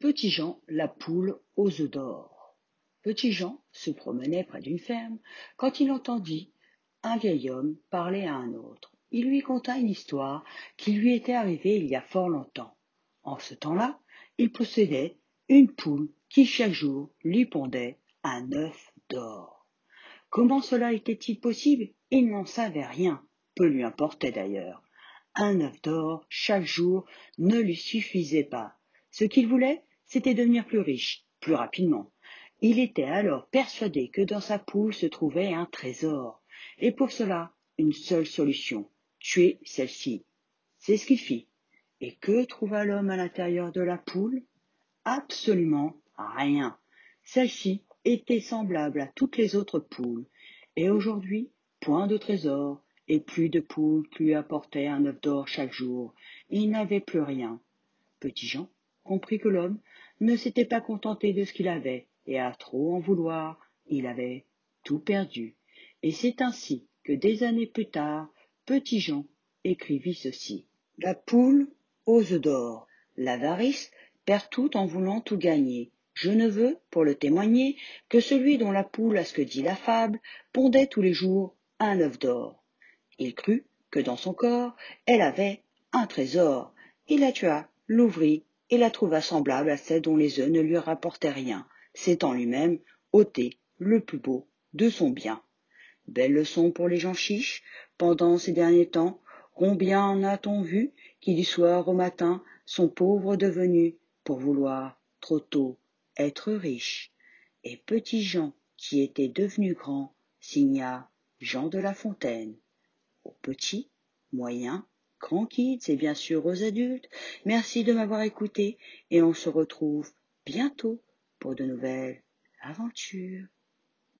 Petit Jean, la poule aux œufs d'or. Petit Jean se promenait près d'une ferme quand il entendit un vieil homme parler à un autre. Il lui conta une histoire qui lui était arrivée il y a fort longtemps. En ce temps-là, il possédait une poule qui chaque jour lui pondait un œuf d'or. Comment cela était-il possible? Il n'en savait rien, peu lui importait d'ailleurs. Un œuf d'or chaque jour ne lui suffisait pas. Ce qu'il voulait, c'était devenir plus riche, plus rapidement. Il était alors persuadé que dans sa poule se trouvait un trésor, et pour cela, une seule solution, tuer celle-ci. C'est ce qu'il fit. Et que trouva l'homme à l'intérieur de la poule? Absolument rien. Celle-ci était semblable à toutes les autres poules, et aujourd'hui, point de trésor, et plus de poules qui lui apportaient un œuf d'or chaque jour. Il n'avait plus rien. Petit Jean? Comprit que l'homme ne s'était pas contenté de ce qu'il avait, et à trop en vouloir, il avait tout perdu. Et c'est ainsi que des années plus tard, Petit Jean écrivit ceci. La poule aux œufs d'or. L'avarice perd tout en voulant tout gagner. Je ne veux, pour le témoigner, que celui dont la poule, à ce que dit la fable, pondait tous les jours un œuf d'or. Il crut que dans son corps, elle avait un trésor. Il la tua, l'ouvrit, et la trouva semblable à celle dont les œufs ne lui rapportaient rien, s'étant lui-même ôté le plus beau de son bien. Belle leçon pour les gens chiches, pendant ces derniers temps, combien en a-t-on vu qui du soir au matin sont pauvres devenus pour vouloir trop tôt être riches? Et petit Jean, qui était devenu grand, signa Jean de La Fontaine. Au petit, moyen, grand kids et bien sûr aux adultes, merci de m'avoir écouté et on se retrouve bientôt pour de nouvelles aventures.